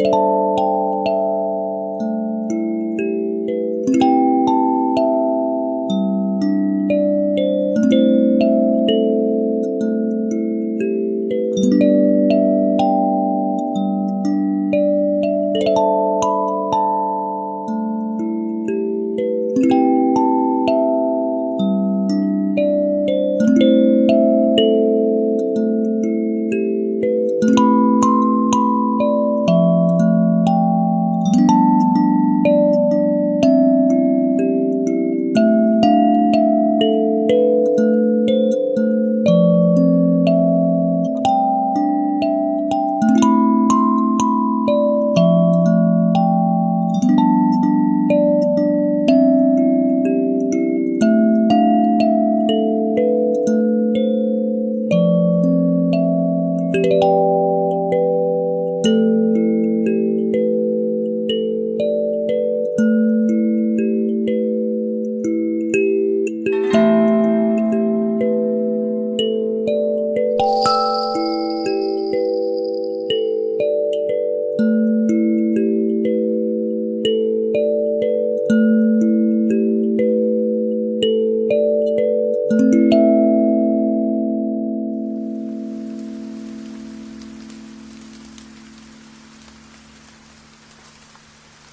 you